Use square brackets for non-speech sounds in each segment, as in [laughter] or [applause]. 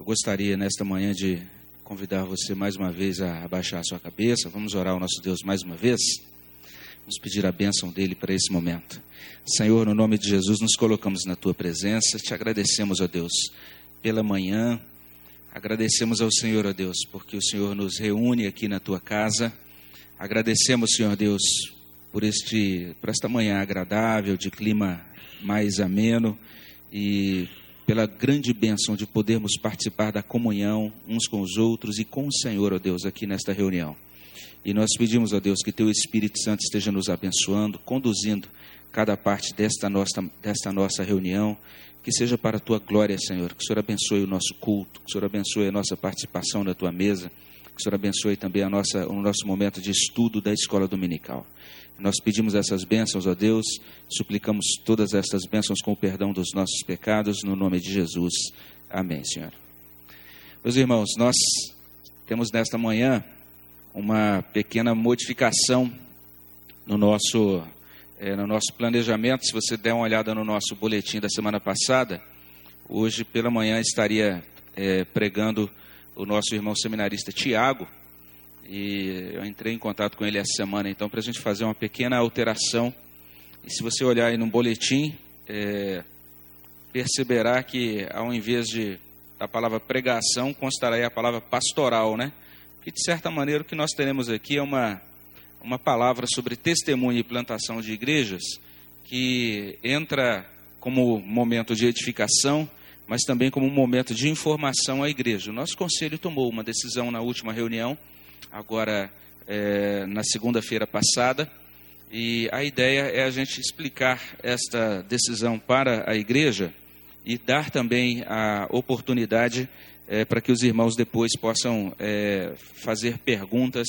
Eu gostaria nesta manhã de convidar você mais uma vez a abaixar a sua cabeça. Vamos orar ao nosso Deus mais uma vez. Vamos pedir a bênção dele para esse momento. Senhor, no nome de Jesus, nos colocamos na tua presença. Te agradecemos, ó Deus, pela manhã. Agradecemos ao Senhor, ó Deus, porque o Senhor nos reúne aqui na tua casa. Agradecemos, Senhor Deus, por este por esta manhã agradável, de clima mais ameno e pela grande bênção de podermos participar da comunhão uns com os outros e com o Senhor, ó Deus, aqui nesta reunião. E nós pedimos, ó Deus, que Teu Espírito Santo esteja nos abençoando, conduzindo cada parte desta nossa, desta nossa reunião, que seja para a Tua glória, Senhor. Que o Senhor abençoe o nosso culto, que o Senhor abençoe a nossa participação na Tua mesa, que o Senhor abençoe também a nossa, o nosso momento de estudo da escola dominical. Nós pedimos essas bênçãos a Deus, suplicamos todas estas bênçãos com o perdão dos nossos pecados, no nome de Jesus. Amém, Senhor. Meus irmãos, nós temos nesta manhã uma pequena modificação no nosso, é, no nosso planejamento. Se você der uma olhada no nosso boletim da semana passada, hoje pela manhã estaria é, pregando o nosso irmão seminarista Tiago e eu entrei em contato com ele essa semana, então, para a gente fazer uma pequena alteração. E se você olhar aí no boletim, é, perceberá que ao invés de da palavra pregação, constará aí a palavra pastoral, né? Que de certa maneira o que nós teremos aqui é uma, uma palavra sobre testemunho e plantação de igrejas, que entra como momento de edificação, mas também como um momento de informação à igreja. O nosso conselho tomou uma decisão na última reunião agora é, na segunda-feira passada. E a ideia é a gente explicar esta decisão para a igreja e dar também a oportunidade é, para que os irmãos depois possam é, fazer perguntas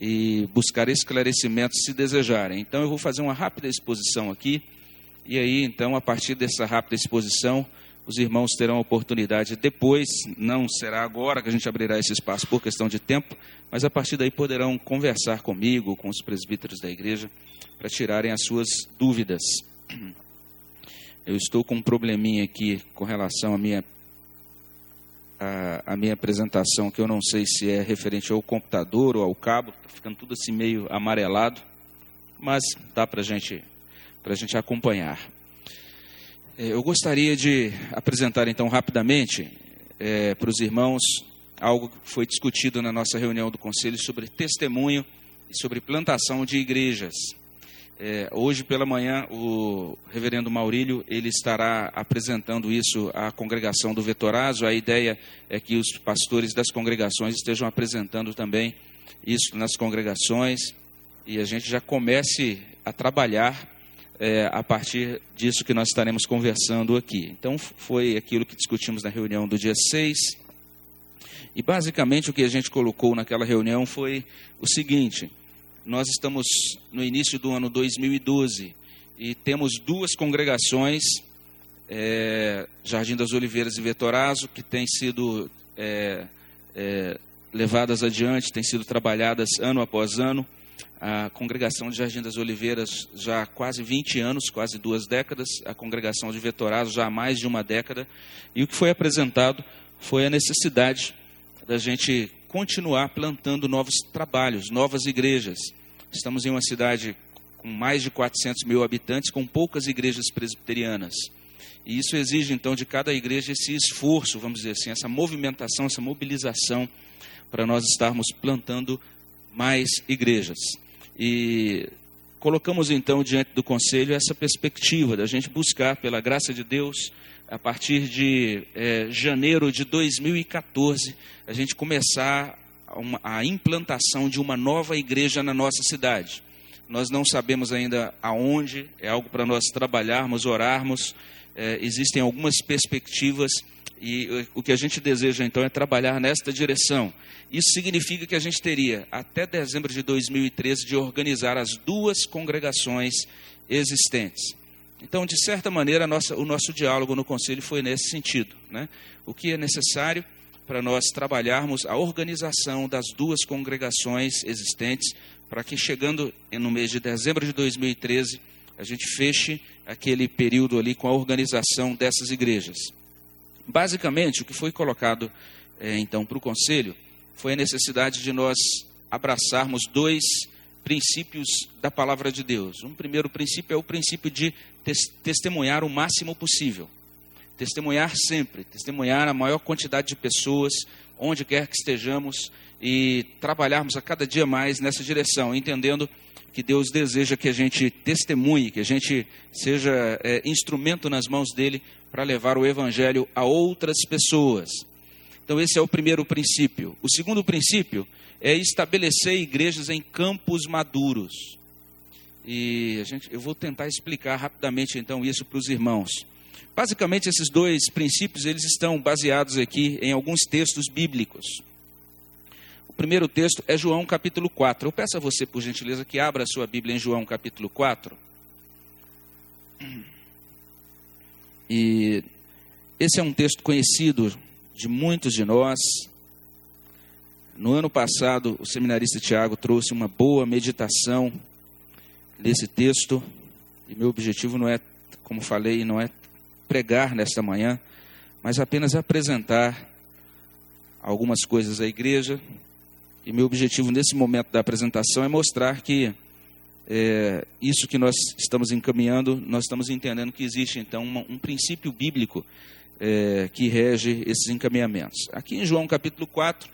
e buscar esclarecimentos se desejarem. Então eu vou fazer uma rápida exposição aqui, e aí então a partir dessa rápida exposição os irmãos terão a oportunidade depois, não será agora que a gente abrirá esse espaço por questão de tempo, mas a partir daí poderão conversar comigo, com os presbíteros da igreja, para tirarem as suas dúvidas. Eu estou com um probleminha aqui com relação à minha, a, a minha apresentação, que eu não sei se é referente ao computador ou ao cabo, está ficando tudo assim meio amarelado, mas dá para gente, a gente acompanhar. É, eu gostaria de apresentar então rapidamente é, para os irmãos algo que foi discutido na nossa reunião do conselho sobre testemunho e sobre plantação de igrejas. É, hoje pela manhã o reverendo Maurílio ele estará apresentando isso à congregação do Vetorazo. A ideia é que os pastores das congregações estejam apresentando também isso nas congregações e a gente já comece a trabalhar é, a partir disso que nós estaremos conversando aqui. Então, foi aquilo que discutimos na reunião do dia 6. E, basicamente, o que a gente colocou naquela reunião foi o seguinte: nós estamos no início do ano 2012 e temos duas congregações, é, Jardim das Oliveiras e Vetorazo, que têm sido é, é, levadas adiante, têm sido trabalhadas ano após ano a congregação de Jardim das Oliveiras já há quase 20 anos, quase duas décadas, a congregação de Vetorazo já há mais de uma década, e o que foi apresentado foi a necessidade da gente continuar plantando novos trabalhos, novas igrejas. Estamos em uma cidade com mais de 400 mil habitantes, com poucas igrejas presbiterianas. E isso exige, então, de cada igreja esse esforço, vamos dizer assim, essa movimentação, essa mobilização, para nós estarmos plantando mais igrejas. E colocamos então diante do conselho essa perspectiva da gente buscar, pela graça de Deus, a partir de é, janeiro de 2014, a gente começar uma, a implantação de uma nova igreja na nossa cidade. Nós não sabemos ainda aonde, é algo para nós trabalharmos, orarmos. É, existem algumas perspectivas e o que a gente deseja então é trabalhar nesta direção. Isso significa que a gente teria até dezembro de 2013 de organizar as duas congregações existentes. Então, de certa maneira, nossa, o nosso diálogo no conselho foi nesse sentido. Né? O que é necessário para nós trabalharmos a organização das duas congregações existentes, para que chegando no mês de dezembro de 2013, a gente feche aquele período ali com a organização dessas igrejas. Basicamente, o que foi colocado é, então para o conselho foi a necessidade de nós abraçarmos dois princípios da palavra de Deus. Um primeiro princípio é o princípio de tes testemunhar o máximo possível. Testemunhar sempre, testemunhar a maior quantidade de pessoas, onde quer que estejamos, e trabalharmos a cada dia mais nessa direção, entendendo que Deus deseja que a gente testemunhe, que a gente seja é, instrumento nas mãos dele para levar o evangelho a outras pessoas. Então, esse é o primeiro princípio. O segundo princípio é estabelecer igrejas em campos maduros. E gente, eu vou tentar explicar rapidamente então isso para os irmãos. Basicamente, esses dois princípios eles estão baseados aqui em alguns textos bíblicos primeiro texto é João capítulo 4. Eu peço a você, por gentileza, que abra a sua Bíblia em João capítulo 4. E esse é um texto conhecido de muitos de nós. No ano passado, o seminarista Tiago trouxe uma boa meditação nesse texto. E meu objetivo não é, como falei, não é pregar nesta manhã, mas apenas apresentar algumas coisas à igreja e meu objetivo nesse momento da apresentação é mostrar que é, isso que nós estamos encaminhando, nós estamos entendendo que existe então um princípio bíblico é, que rege esses encaminhamentos. Aqui em João capítulo 4,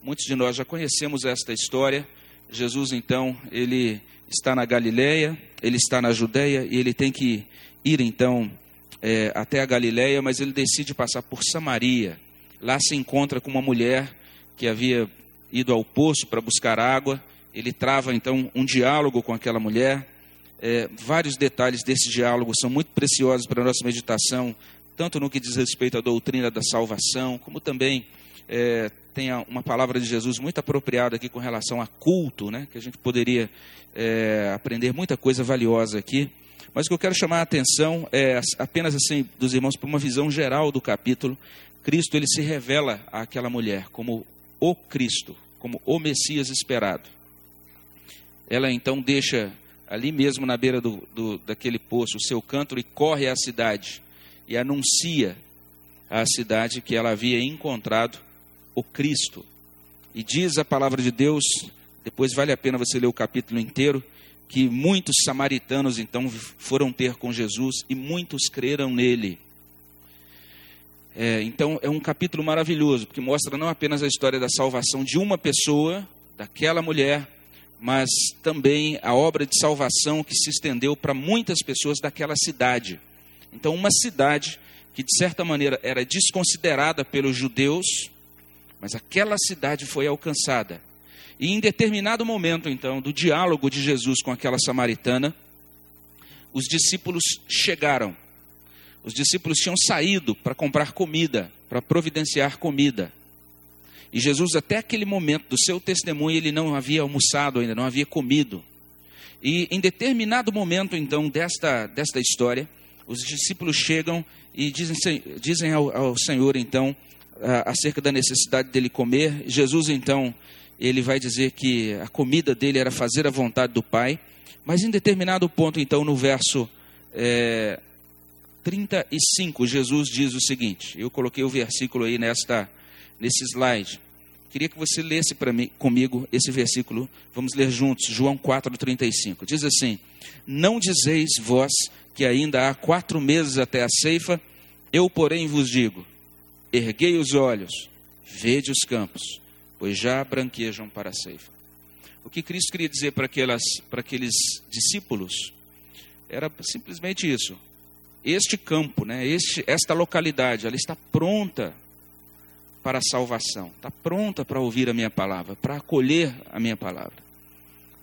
muitos de nós já conhecemos esta história. Jesus então, ele está na Galileia, ele está na Judéia e ele tem que ir então é, até a Galileia, mas ele decide passar por Samaria. Lá se encontra com uma mulher que havia ido ao poço para buscar água. Ele trava então um diálogo com aquela mulher. É, vários detalhes desse diálogo são muito preciosos para a nossa meditação, tanto no que diz respeito à doutrina da salvação, como também é, tem uma palavra de Jesus muito apropriada aqui com relação a culto, né, que a gente poderia é, aprender muita coisa valiosa aqui. Mas o que eu quero chamar a atenção é apenas assim dos irmãos para uma visão geral do capítulo. Cristo ele se revela àquela mulher como o Cristo, como o Messias esperado. Ela então deixa ali mesmo na beira do, do, daquele poço o seu cântaro e corre à cidade e anuncia à cidade que ela havia encontrado o Cristo. E diz a palavra de Deus, depois vale a pena você ler o capítulo inteiro, que muitos samaritanos então foram ter com Jesus e muitos creram nele. É, então é um capítulo maravilhoso, porque mostra não apenas a história da salvação de uma pessoa, daquela mulher, mas também a obra de salvação que se estendeu para muitas pessoas daquela cidade. Então, uma cidade que de certa maneira era desconsiderada pelos judeus, mas aquela cidade foi alcançada. E em determinado momento, então, do diálogo de Jesus com aquela samaritana, os discípulos chegaram os discípulos tinham saído para comprar comida, para providenciar comida. E Jesus, até aquele momento do seu testemunho, ele não havia almoçado ainda, não havia comido. E em determinado momento, então, desta, desta história, os discípulos chegam e dizem, dizem ao, ao Senhor, então, acerca da necessidade dele comer. Jesus, então, ele vai dizer que a comida dele era fazer a vontade do Pai. Mas em determinado ponto, então, no verso é, 35, Jesus diz o seguinte: eu coloquei o versículo aí nesta, nesse slide. Queria que você lesse para mim, comigo esse versículo. Vamos ler juntos, João 4,35. Diz assim: Não dizeis vós que ainda há quatro meses até a ceifa, eu, porém, vos digo: erguei os olhos, vede os campos, pois já branquejam para a ceifa. O que Cristo queria dizer para, aquelas, para aqueles discípulos era simplesmente isso: este campo, né, este, esta localidade, ela está pronta para a salvação, está pronta para ouvir a minha palavra, para acolher a minha palavra.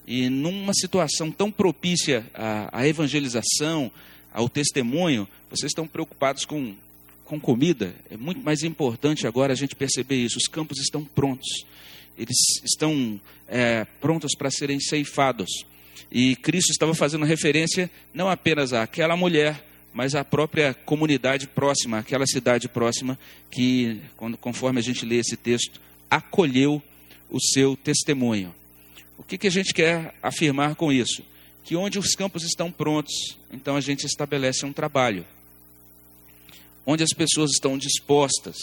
E numa situação tão propícia à, à evangelização, ao testemunho, vocês estão preocupados com, com comida. É muito mais importante agora a gente perceber isso. Os campos estão prontos, eles estão é, prontos para serem ceifados. E Cristo estava fazendo referência não apenas àquela mulher mas a própria comunidade próxima, aquela cidade próxima que, conforme a gente lê esse texto, acolheu o seu testemunho. O que, que a gente quer afirmar com isso? Que onde os campos estão prontos, então a gente estabelece um trabalho. onde as pessoas estão dispostas,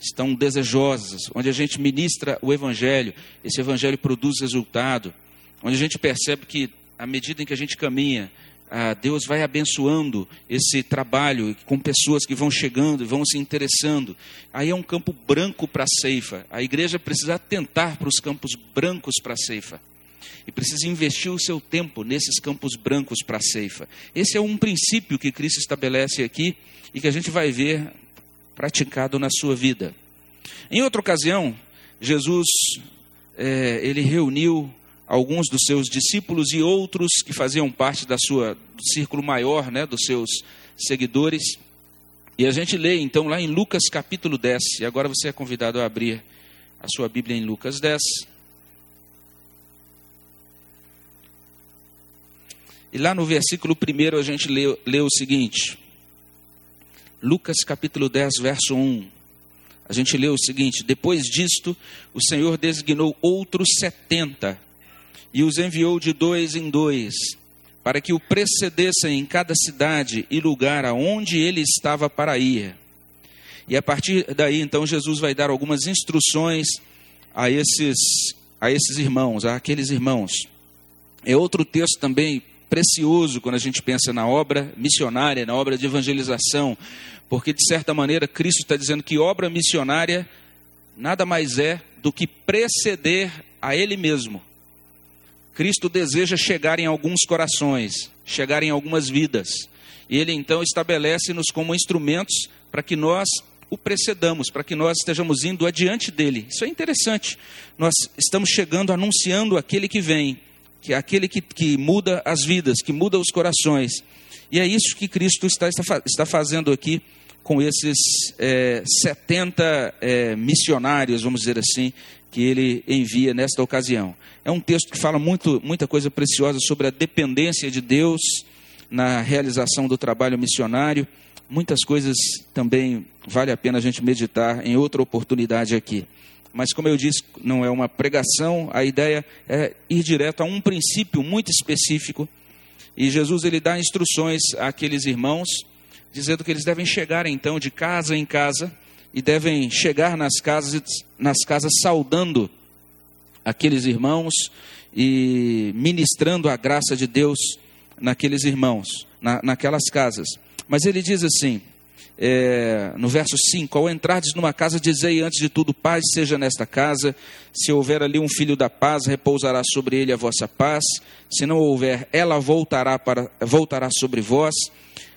estão desejosas, onde a gente ministra o Evangelho, esse Evangelho produz resultado, onde a gente percebe que, à medida em que a gente caminha, ah, Deus vai abençoando esse trabalho com pessoas que vão chegando vão se interessando. Aí é um campo branco para a ceifa. A igreja precisa atentar para os campos brancos para a ceifa. E precisa investir o seu tempo nesses campos brancos para a ceifa. Esse é um princípio que Cristo estabelece aqui e que a gente vai ver praticado na sua vida. Em outra ocasião, Jesus é, ele reuniu alguns dos seus discípulos e outros que faziam parte da sua do círculo maior, né, dos seus seguidores. E a gente lê então lá em Lucas capítulo 10, e agora você é convidado a abrir a sua Bíblia em Lucas 10. E lá no versículo 1 a gente lê, lê o seguinte: Lucas capítulo 10, verso 1. A gente lê o seguinte: Depois disto, o Senhor designou outros setenta e os enviou de dois em dois, para que o precedessem em cada cidade e lugar aonde ele estava para ir. E a partir daí, então, Jesus vai dar algumas instruções a esses, a esses irmãos, a aqueles irmãos. É outro texto também precioso quando a gente pensa na obra missionária, na obra de evangelização, porque de certa maneira Cristo está dizendo que obra missionária nada mais é do que preceder a Ele mesmo. Cristo deseja chegar em alguns corações, chegar em algumas vidas. E ele então estabelece-nos como instrumentos para que nós o precedamos, para que nós estejamos indo adiante dele. Isso é interessante. Nós estamos chegando anunciando aquele que vem, que é aquele que, que muda as vidas, que muda os corações. E é isso que Cristo está, está, está fazendo aqui com esses é, 70 é, missionários, vamos dizer assim, que ele envia nesta ocasião. É um texto que fala muito, muita coisa preciosa sobre a dependência de Deus na realização do trabalho missionário. Muitas coisas também vale a pena a gente meditar em outra oportunidade aqui. Mas, como eu disse, não é uma pregação, a ideia é ir direto a um princípio muito específico. E Jesus ele dá instruções àqueles irmãos, dizendo que eles devem chegar então de casa em casa e devem chegar nas casas, nas casas saudando aqueles irmãos e ministrando a graça de Deus naqueles irmãos, na, naquelas casas. Mas ele diz assim, é, no verso 5: Ao entrardes numa casa, dizei antes de tudo: paz seja nesta casa. Se houver ali um filho da paz, repousará sobre ele a vossa paz. Se não houver, ela voltará, para, voltará sobre vós.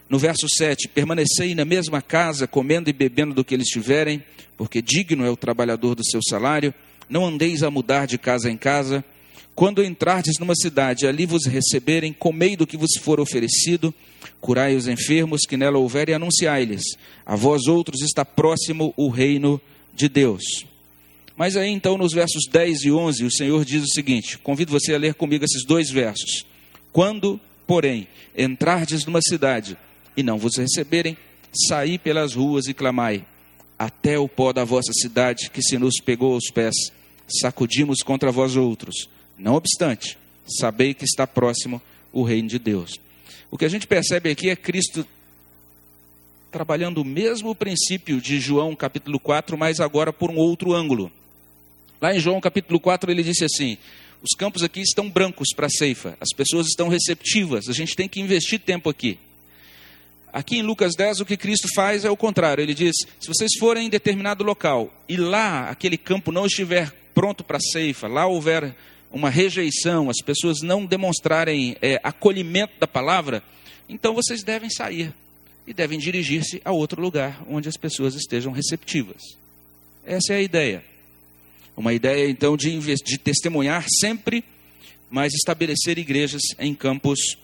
No verso 7: Permanecei na mesma casa, comendo e bebendo do que eles tiverem, porque digno é o trabalhador do seu salário. Não andeis a mudar de casa em casa. Quando entrardes numa cidade, ali vos receberem, comei do que vos for oferecido, curai os enfermos que nela houver e anunciai-lhes: a vós outros está próximo o reino de Deus. Mas aí então, nos versos 10 e 11, o Senhor diz o seguinte: convido você a ler comigo esses dois versos. Quando, porém, entrardes numa cidade e não vos receberem, saí pelas ruas e clamai: até o pó da vossa cidade que se nos pegou aos pés, sacudimos contra vós outros. Não obstante, sabei que está próximo o reino de Deus. O que a gente percebe aqui é Cristo trabalhando o mesmo princípio de João capítulo 4, mas agora por um outro ângulo. Lá em João capítulo 4 ele disse assim: os campos aqui estão brancos para a ceifa, as pessoas estão receptivas, a gente tem que investir tempo aqui. Aqui em Lucas 10, o que Cristo faz é o contrário. Ele diz: se vocês forem em determinado local e lá aquele campo não estiver pronto para ceifa, lá houver uma rejeição, as pessoas não demonstrarem é, acolhimento da palavra, então vocês devem sair e devem dirigir-se a outro lugar onde as pessoas estejam receptivas. Essa é a ideia. Uma ideia, então, de, de testemunhar sempre, mas estabelecer igrejas em campos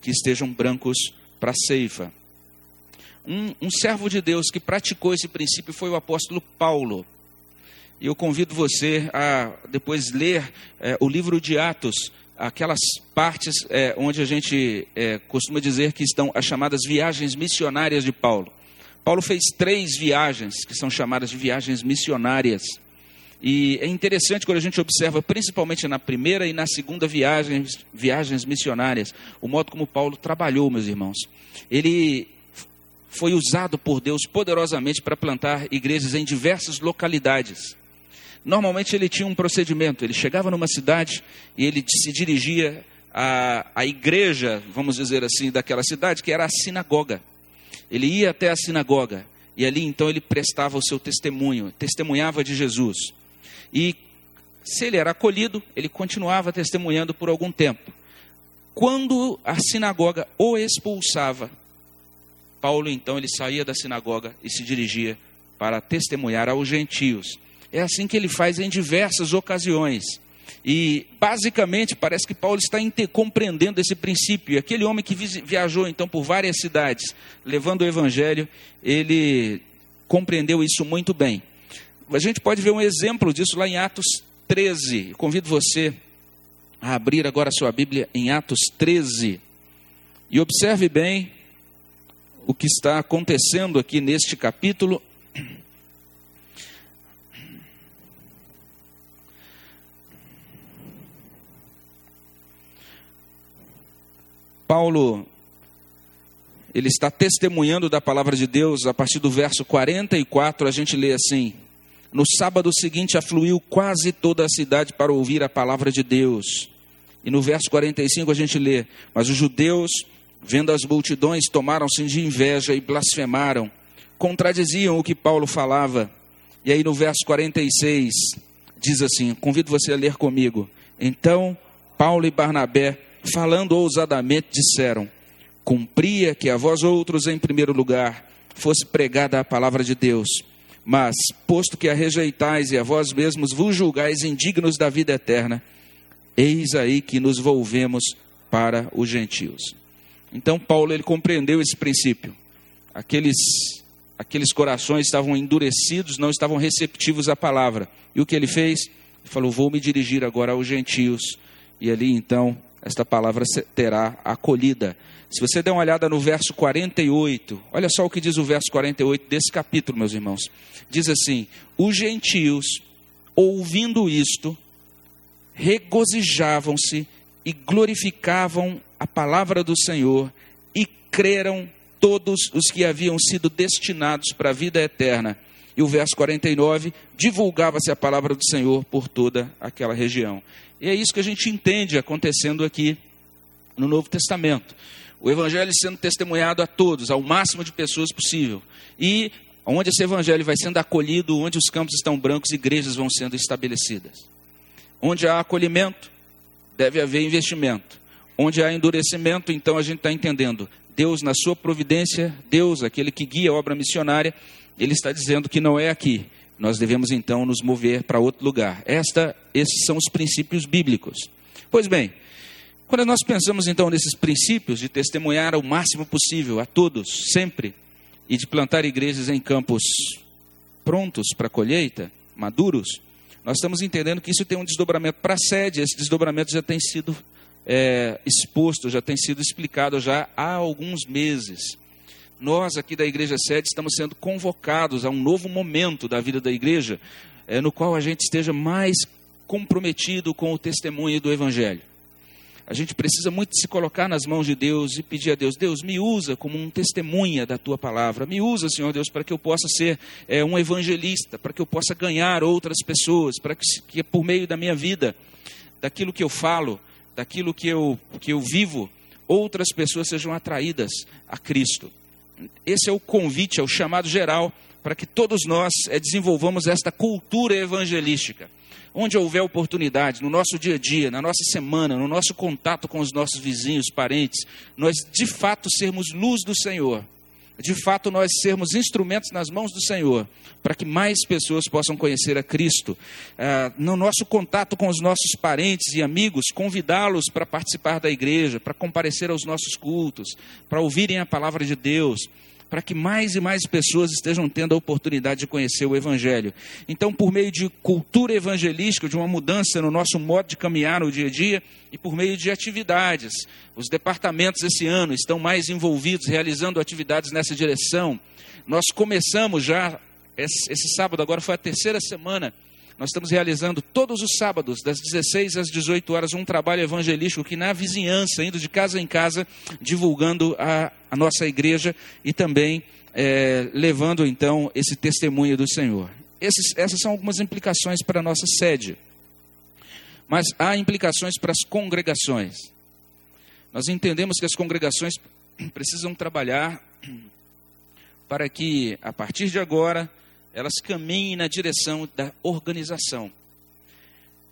que estejam brancos para ceifa. Um, um servo de Deus que praticou esse princípio foi o apóstolo Paulo. E eu convido você a depois ler é, o livro de Atos, aquelas partes é, onde a gente é, costuma dizer que estão as chamadas viagens missionárias de Paulo. Paulo fez três viagens que são chamadas de viagens missionárias. E é interessante quando a gente observa, principalmente na primeira e na segunda viagem, viagens missionárias, o modo como Paulo trabalhou, meus irmãos. Ele foi usado por Deus poderosamente para plantar igrejas em diversas localidades. Normalmente ele tinha um procedimento, ele chegava numa cidade e ele se dirigia à, à igreja, vamos dizer assim, daquela cidade, que era a sinagoga. Ele ia até a sinagoga e ali então ele prestava o seu testemunho, testemunhava de Jesus. E se ele era acolhido, ele continuava testemunhando por algum tempo. Quando a sinagoga o expulsava, Paulo então ele saía da sinagoga e se dirigia para testemunhar aos gentios. É assim que ele faz em diversas ocasiões. E basicamente parece que Paulo está compreendendo esse princípio. E aquele homem que viajou então por várias cidades, levando o evangelho, ele compreendeu isso muito bem. A gente pode ver um exemplo disso lá em Atos 13. Convido você a abrir agora a sua Bíblia em Atos 13. E observe bem o que está acontecendo aqui neste capítulo. Paulo, ele está testemunhando da palavra de Deus a partir do verso 44, a gente lê assim: No sábado seguinte afluiu quase toda a cidade para ouvir a palavra de Deus. E no verso 45 a gente lê: Mas os judeus Vendo as multidões, tomaram-se de inveja e blasfemaram, contradiziam o que Paulo falava. E aí no verso 46 diz assim: convido você a ler comigo. Então Paulo e Barnabé, falando ousadamente, disseram: Cumpria que a vós outros, em primeiro lugar, fosse pregada a palavra de Deus. Mas, posto que a rejeitais e a vós mesmos vos julgais indignos da vida eterna, eis aí que nos volvemos para os gentios. Então Paulo ele compreendeu esse princípio. Aqueles aqueles corações estavam endurecidos, não estavam receptivos à palavra. E o que ele fez? Ele falou: "Vou me dirigir agora aos gentios". E ali então esta palavra terá acolhida. Se você der uma olhada no verso 48, olha só o que diz o verso 48 desse capítulo, meus irmãos. Diz assim: Os gentios, ouvindo isto, regozijavam-se e glorificavam a palavra do Senhor e creram todos os que haviam sido destinados para a vida eterna. E o verso 49, divulgava-se a palavra do Senhor por toda aquela região. E é isso que a gente entende acontecendo aqui no Novo Testamento. O evangelho sendo testemunhado a todos, ao máximo de pessoas possível. E onde esse evangelho vai sendo acolhido, onde os campos estão brancos, igrejas vão sendo estabelecidas. Onde há acolhimento, deve haver investimento. Onde há endurecimento, então a gente está entendendo. Deus, na sua providência, Deus, aquele que guia a obra missionária, ele está dizendo que não é aqui. Nós devemos então nos mover para outro lugar. Esta, esses são os princípios bíblicos. Pois bem, quando nós pensamos então nesses princípios de testemunhar o máximo possível a todos, sempre, e de plantar igrejas em campos prontos para colheita, maduros, nós estamos entendendo que isso tem um desdobramento para a sede, esse desdobramento já tem sido é, exposto, já tem sido explicado já há alguns meses. Nós aqui da Igreja Sede estamos sendo convocados a um novo momento da vida da igreja, é, no qual a gente esteja mais comprometido com o testemunho do Evangelho. A gente precisa muito se colocar nas mãos de Deus e pedir a Deus: Deus, me usa como um testemunha da tua palavra. Me usa, Senhor Deus, para que eu possa ser é, um evangelista, para que eu possa ganhar outras pessoas, para que, que por meio da minha vida, daquilo que eu falo, daquilo que eu, que eu vivo, outras pessoas sejam atraídas a Cristo. Esse é o convite, é o chamado geral para que todos nós é, desenvolvamos esta cultura evangelística. Onde houver oportunidade, no nosso dia a dia, na nossa semana, no nosso contato com os nossos vizinhos, parentes, nós de fato sermos luz do Senhor de fato nós sermos instrumentos nas mãos do Senhor, para que mais pessoas possam conhecer a Cristo. Ah, no nosso contato com os nossos parentes e amigos, convidá-los para participar da igreja, para comparecer aos nossos cultos, para ouvirem a palavra de Deus para que mais e mais pessoas estejam tendo a oportunidade de conhecer o Evangelho. Então, por meio de cultura evangelística, de uma mudança no nosso modo de caminhar no dia a dia e por meio de atividades, os departamentos esse ano estão mais envolvidos, realizando atividades nessa direção. Nós começamos já, esse, sábado, agora foi a terceira semana nós estamos realizando todos os sábados, das 16 às 18 horas, um trabalho evangelístico que na vizinhança, indo de casa em casa, divulgando a, a nossa igreja e também é, levando então esse testemunho do Senhor. Esses, essas são algumas implicações para a nossa sede. Mas há implicações para as congregações. Nós entendemos que as congregações precisam trabalhar para que, a partir de agora, elas caminhem na direção da organização.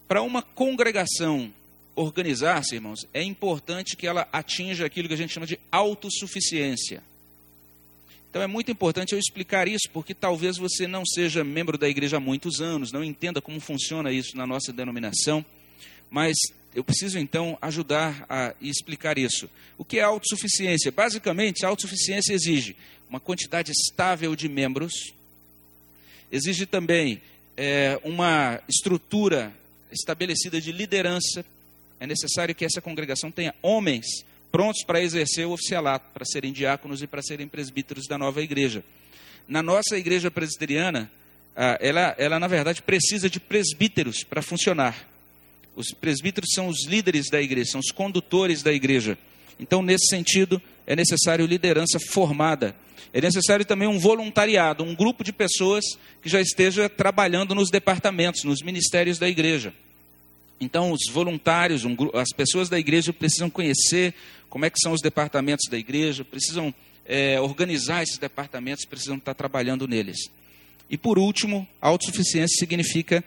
Para uma congregação organizar-se, irmãos, é importante que ela atinja aquilo que a gente chama de autossuficiência. Então é muito importante eu explicar isso, porque talvez você não seja membro da igreja há muitos anos, não entenda como funciona isso na nossa denominação, mas eu preciso então ajudar a explicar isso. O que é autossuficiência? Basicamente, a autossuficiência exige uma quantidade estável de membros, exige também é, uma estrutura estabelecida de liderança. É necessário que essa congregação tenha homens prontos para exercer o oficialato, para serem diáconos e para serem presbíteros da nova igreja. Na nossa igreja presbiteriana, ah, ela, ela na verdade precisa de presbíteros para funcionar. Os presbíteros são os líderes da igreja, são os condutores da igreja. Então, nesse sentido, é necessário liderança formada. É necessário também um voluntariado, um grupo de pessoas que já esteja trabalhando nos departamentos, nos ministérios da igreja. Então, os voluntários, um, as pessoas da igreja precisam conhecer como é que são os departamentos da igreja, precisam é, organizar esses departamentos, precisam estar trabalhando neles. E por último, autossuficiência significa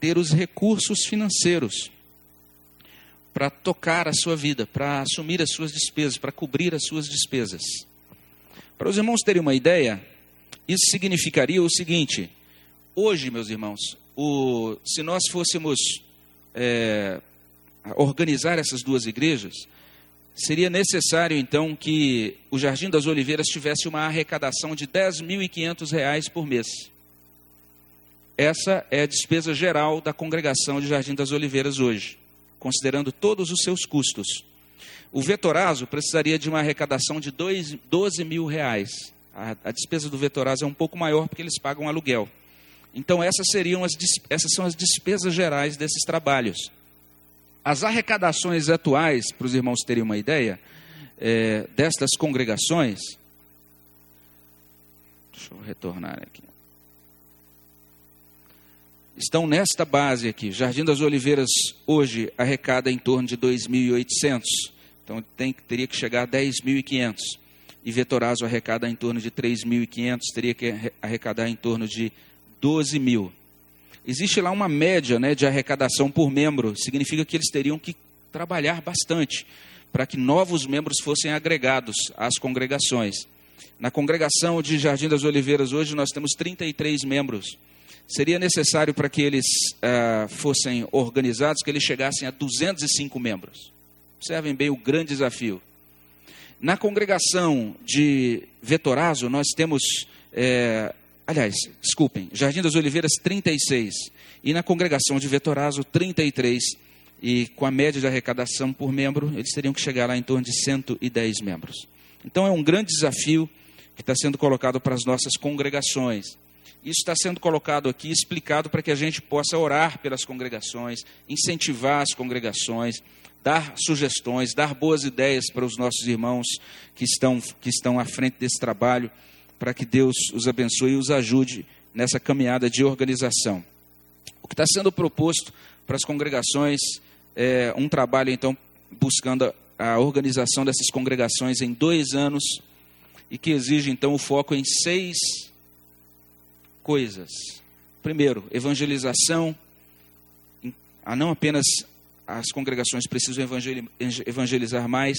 ter os recursos financeiros para tocar a sua vida, para assumir as suas despesas, para cobrir as suas despesas. Para os irmãos terem uma ideia, isso significaria o seguinte: hoje, meus irmãos, o, se nós fôssemos é, organizar essas duas igrejas, seria necessário então que o Jardim das Oliveiras tivesse uma arrecadação de R$ 10.500 por mês. Essa é a despesa geral da congregação de Jardim das Oliveiras hoje, considerando todos os seus custos. O Vetorazo precisaria de uma arrecadação de dois, 12 mil reais. A, a, despesa do Vetorazo é um pouco maior porque eles pagam aluguel. Então essas seriam as, essas são as despesas gerais desses trabalhos. As arrecadações atuais, para os irmãos terem uma ideia, é, destas congregações. Deixa eu retornar aqui estão nesta base aqui. Jardim das Oliveiras hoje arrecada em torno de 2.800, então tem, teria que chegar a 10.500. E Vetorazo arrecada em torno de 3.500, teria que arrecadar em torno de 12 mil. Existe lá uma média né, de arrecadação por membro, significa que eles teriam que trabalhar bastante para que novos membros fossem agregados às congregações. Na congregação de Jardim das Oliveiras hoje nós temos 33 membros seria necessário para que eles uh, fossem organizados que eles chegassem a 205 membros. Observem bem o grande desafio. Na congregação de Vetorazo, nós temos, é, aliás, desculpem, Jardim das Oliveiras 36, e na congregação de Vetorazo 33, e com a média de arrecadação por membro, eles teriam que chegar lá em torno de 110 membros. Então é um grande desafio que está sendo colocado para as nossas congregações. Isso está sendo colocado aqui, explicado para que a gente possa orar pelas congregações, incentivar as congregações, dar sugestões, dar boas ideias para os nossos irmãos que estão, que estão à frente desse trabalho, para que Deus os abençoe e os ajude nessa caminhada de organização. O que está sendo proposto para as congregações é um trabalho, então, buscando a organização dessas congregações em dois anos e que exige, então, o foco em seis coisas. Primeiro, evangelização. Ah, não apenas as congregações precisam evangelizar mais,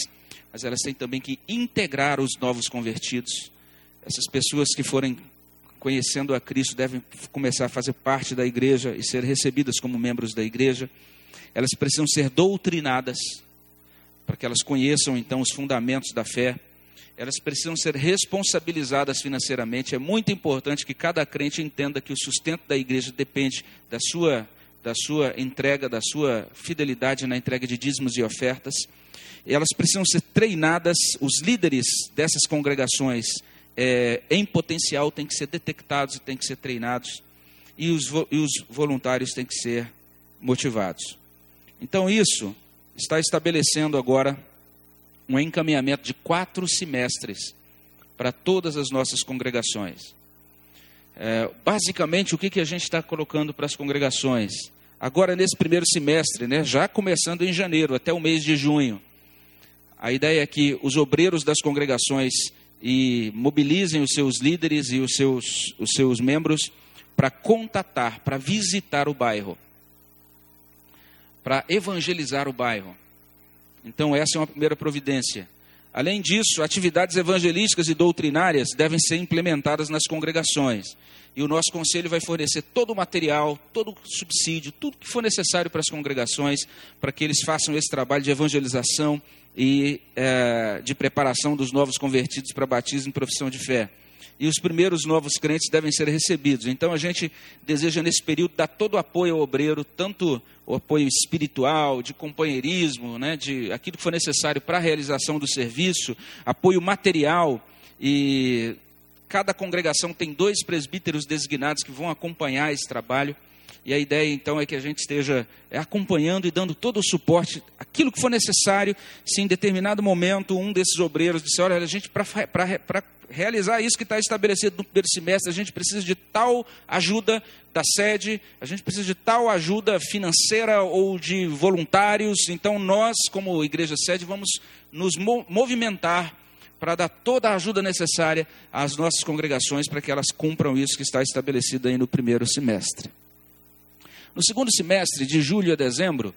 mas elas têm também que integrar os novos convertidos. Essas pessoas que forem conhecendo a Cristo devem começar a fazer parte da igreja e ser recebidas como membros da igreja. Elas precisam ser doutrinadas para que elas conheçam então os fundamentos da fé elas precisam ser responsabilizadas financeiramente. É muito importante que cada crente entenda que o sustento da igreja depende da sua, da sua entrega, da sua fidelidade na entrega de dízimos e ofertas. Elas precisam ser treinadas, os líderes dessas congregações é, em potencial têm que ser detectados e têm que ser treinados. e os, e os voluntários têm que ser motivados. Então, isso está estabelecendo agora um encaminhamento de quatro semestres para todas as nossas congregações. É, basicamente, o que, que a gente está colocando para as congregações? Agora, nesse primeiro semestre, né, já começando em janeiro até o mês de junho, a ideia é que os obreiros das congregações e mobilizem os seus líderes e os seus, os seus membros para contatar, para visitar o bairro, para evangelizar o bairro. Então, essa é uma primeira providência. Além disso, atividades evangelísticas e doutrinárias devem ser implementadas nas congregações. E o nosso conselho vai fornecer todo o material, todo o subsídio, tudo que for necessário para as congregações, para que eles façam esse trabalho de evangelização e é, de preparação dos novos convertidos para batismo e profissão de fé. E os primeiros novos crentes devem ser recebidos. Então a gente deseja nesse período dar todo o apoio ao obreiro, tanto o apoio espiritual, de companheirismo, né, de aquilo que for necessário para a realização do serviço, apoio material e cada congregação tem dois presbíteros designados que vão acompanhar esse trabalho. E a ideia então é que a gente esteja é, acompanhando e dando todo o suporte, aquilo que for necessário, se em determinado momento um desses obreiros disser, olha, a gente, para realizar isso que está estabelecido no primeiro semestre, a gente precisa de tal ajuda da sede, a gente precisa de tal ajuda financeira ou de voluntários. Então nós, como igreja sede, vamos nos movimentar para dar toda a ajuda necessária às nossas congregações para que elas cumpram isso que está estabelecido aí no primeiro semestre. No segundo semestre, de julho a dezembro,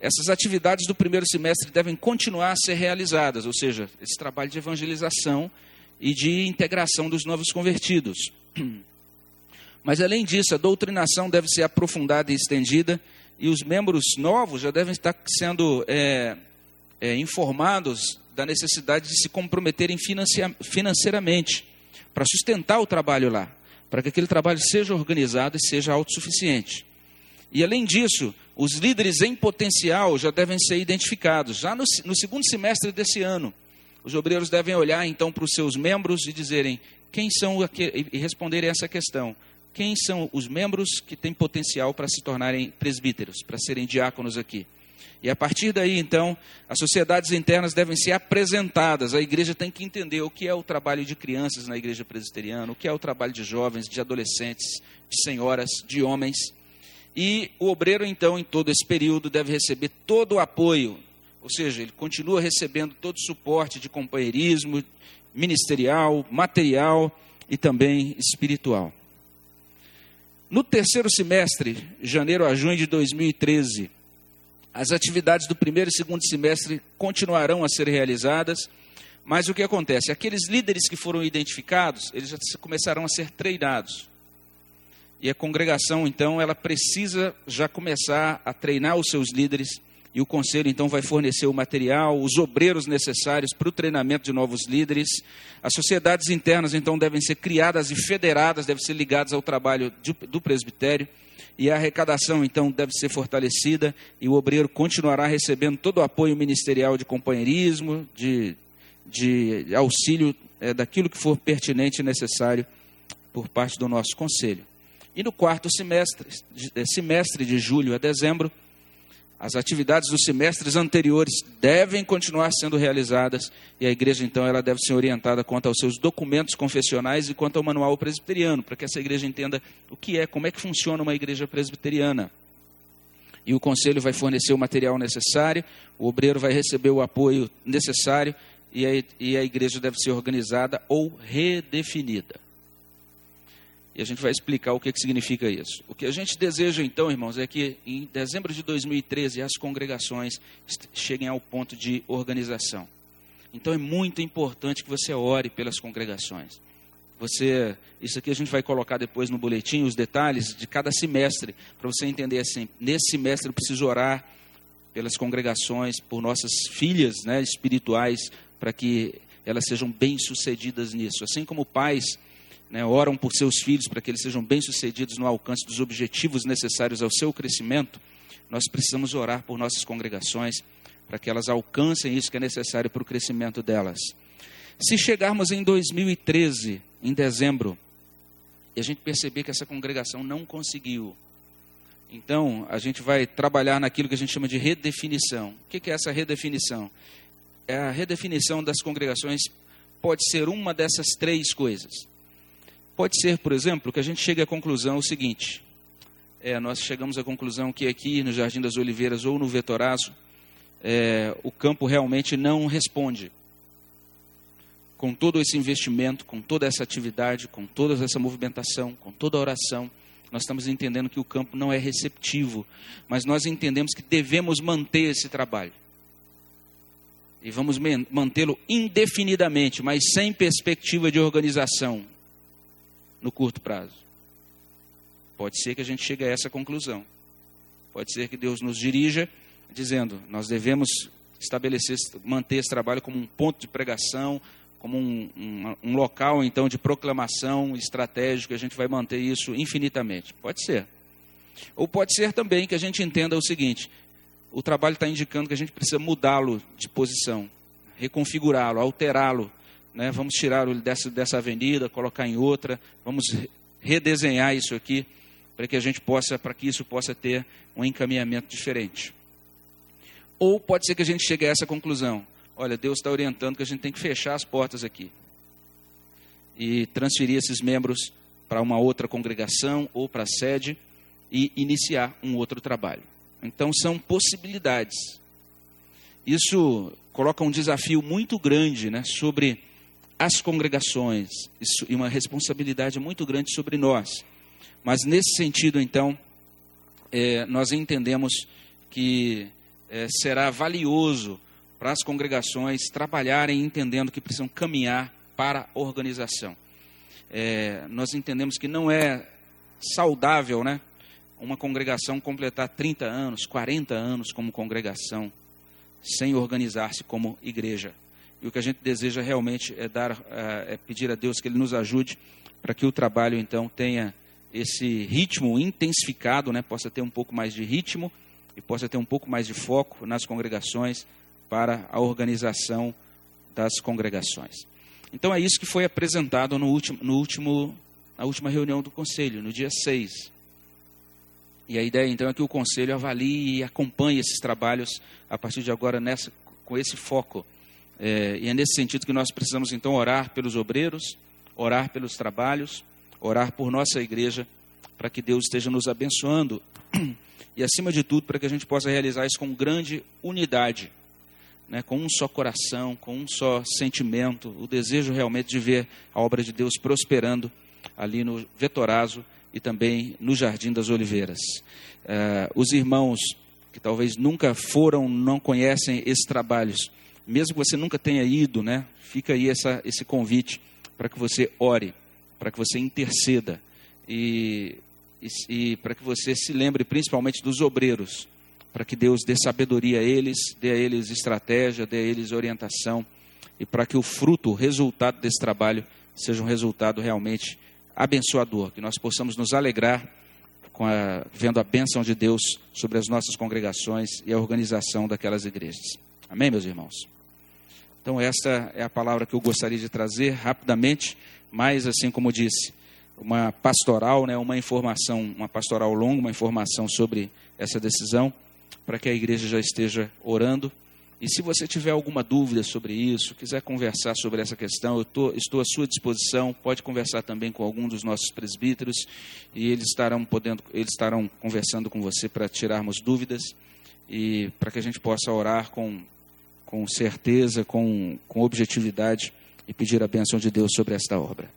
essas atividades do primeiro semestre devem continuar a ser realizadas, ou seja, esse trabalho de evangelização e de integração dos novos convertidos. [clears throat] Mas além disso, a doutrinação deve ser aprofundada e estendida, e os membros novos já devem estar sendo é, é, informados da necessidade de se comprometerem financeiramente para sustentar o trabalho lá, para que aquele trabalho seja organizado e seja autossuficiente. E além disso, os líderes em potencial já devem ser identificados. Já no, no segundo semestre desse ano, os obreiros devem olhar então para os seus membros e dizerem quem são e responderem essa questão. Quem são os membros que têm potencial para se tornarem presbíteros, para serem diáconos aqui? E a partir daí, então, as sociedades internas devem ser apresentadas. A igreja tem que entender o que é o trabalho de crianças na igreja presbiteriana, o que é o trabalho de jovens, de adolescentes, de senhoras, de homens. E o obreiro, então, em todo esse período, deve receber todo o apoio, ou seja, ele continua recebendo todo o suporte de companheirismo ministerial, material e também espiritual. No terceiro semestre, janeiro a junho de 2013, as atividades do primeiro e segundo semestre continuarão a ser realizadas, mas o que acontece? Aqueles líderes que foram identificados, eles já começarão a ser treinados. E a congregação, então, ela precisa já começar a treinar os seus líderes. E o conselho, então, vai fornecer o material, os obreiros necessários para o treinamento de novos líderes. As sociedades internas, então, devem ser criadas e federadas, devem ser ligadas ao trabalho do presbitério. E a arrecadação, então, deve ser fortalecida. E o obreiro continuará recebendo todo o apoio ministerial de companheirismo, de, de auxílio é, daquilo que for pertinente e necessário por parte do nosso conselho. E no quarto semestre, eh, semestre de julho a dezembro, as atividades dos semestres anteriores devem continuar sendo realizadas e a igreja então ela deve ser orientada quanto aos seus documentos confessionais e quanto ao manual presbiteriano, para que essa igreja entenda o que é, como é que funciona uma igreja presbiteriana. E o conselho vai fornecer o material necessário, o obreiro vai receber o apoio necessário e a, e a igreja deve ser organizada ou redefinida. E a gente vai explicar o que, que significa isso. O que a gente deseja, então, irmãos, é que em dezembro de 2013 as congregações cheguem ao ponto de organização. Então é muito importante que você ore pelas congregações. Você, isso aqui a gente vai colocar depois no boletim, os detalhes de cada semestre, para você entender assim, nesse semestre eu preciso orar pelas congregações, por nossas filhas né, espirituais, para que elas sejam bem-sucedidas nisso. Assim como pais né, oram por seus filhos para que eles sejam bem-sucedidos no alcance dos objetivos necessários ao seu crescimento, nós precisamos orar por nossas congregações para que elas alcancem isso que é necessário para o crescimento delas. Se chegarmos em 2013, em dezembro, e a gente perceber que essa congregação não conseguiu. Então, a gente vai trabalhar naquilo que a gente chama de redefinição. O que é essa redefinição? É a redefinição das congregações pode ser uma dessas três coisas. Pode ser, por exemplo, que a gente chegue à conclusão o seguinte: é, nós chegamos à conclusão que aqui no Jardim das Oliveiras ou no Vetorazo, é, o campo realmente não responde com todo esse investimento, com toda essa atividade, com toda essa movimentação, com toda a oração, nós estamos entendendo que o campo não é receptivo, mas nós entendemos que devemos manter esse trabalho. E vamos mantê-lo indefinidamente, mas sem perspectiva de organização no curto prazo. Pode ser que a gente chegue a essa conclusão. Pode ser que Deus nos dirija dizendo: nós devemos estabelecer, manter esse trabalho como um ponto de pregação, como um, um, um, local então de proclamação estratégico, a gente vai manter isso infinitamente. Pode ser. Ou pode ser também que a gente entenda o seguinte: o trabalho está indicando que a gente precisa mudá-lo de posição, reconfigurá-lo, alterá-lo. Né? Vamos tirá-lo dessa, dessa avenida, colocar em outra, vamos redesenhar isso aqui para que a gente possa, para que isso possa ter um encaminhamento diferente. Ou pode ser que a gente chegue a essa conclusão olha, Deus está orientando que a gente tem que fechar as portas aqui e transferir esses membros para uma outra congregação ou para a sede e iniciar um outro trabalho. Então são possibilidades. Isso coloca um desafio muito grande né, sobre as congregações e uma responsabilidade muito grande sobre nós. Mas nesse sentido, então, é, nós entendemos que é, será valioso para as congregações trabalharem entendendo que precisam caminhar para a organização. É, nós entendemos que não é saudável, né? Uma congregação completar 30 anos, 40 anos como congregação, sem organizar-se como igreja. E o que a gente deseja realmente é dar, é, é pedir a Deus que Ele nos ajude para que o trabalho então tenha esse ritmo intensificado, né? Possa ter um pouco mais de ritmo e possa ter um pouco mais de foco nas congregações para a organização das congregações. Então é isso que foi apresentado no último, no último, na última reunião do conselho, no dia 6. E a ideia então é que o conselho avalie e acompanhe esses trabalhos a partir de agora nessa, com esse foco. É, e é nesse sentido que nós precisamos então orar pelos obreiros, orar pelos trabalhos, orar por nossa igreja, para que Deus esteja nos abençoando e, acima de tudo, para que a gente possa realizar isso com grande unidade né, com um só coração, com um só sentimento, o desejo realmente de ver a obra de Deus prosperando ali no Vetorazo e também no Jardim das Oliveiras. Uh, os irmãos que talvez nunca foram, não conhecem esses trabalhos, mesmo que você nunca tenha ido, né, fica aí essa, esse convite para que você ore, para que você interceda e, e, e para que você se lembre principalmente dos obreiros para que Deus dê sabedoria a eles, dê a eles estratégia, dê a eles orientação e para que o fruto, o resultado desse trabalho seja um resultado realmente abençoador, que nós possamos nos alegrar a, vendo a bênção de Deus sobre as nossas congregações e a organização daquelas igrejas. Amém, meus irmãos? Então, esta é a palavra que eu gostaria de trazer rapidamente, mas, assim como disse, uma pastoral, né, uma informação, uma pastoral longa, uma informação sobre essa decisão para que a igreja já esteja orando. E se você tiver alguma dúvida sobre isso, quiser conversar sobre essa questão, eu tô, estou à sua disposição. Pode conversar também com algum dos nossos presbíteros e eles estarão podendo, eles estarão conversando com você para tirarmos dúvidas e para que a gente possa orar com, com certeza, com, com objetividade e pedir a bênção de Deus sobre esta obra.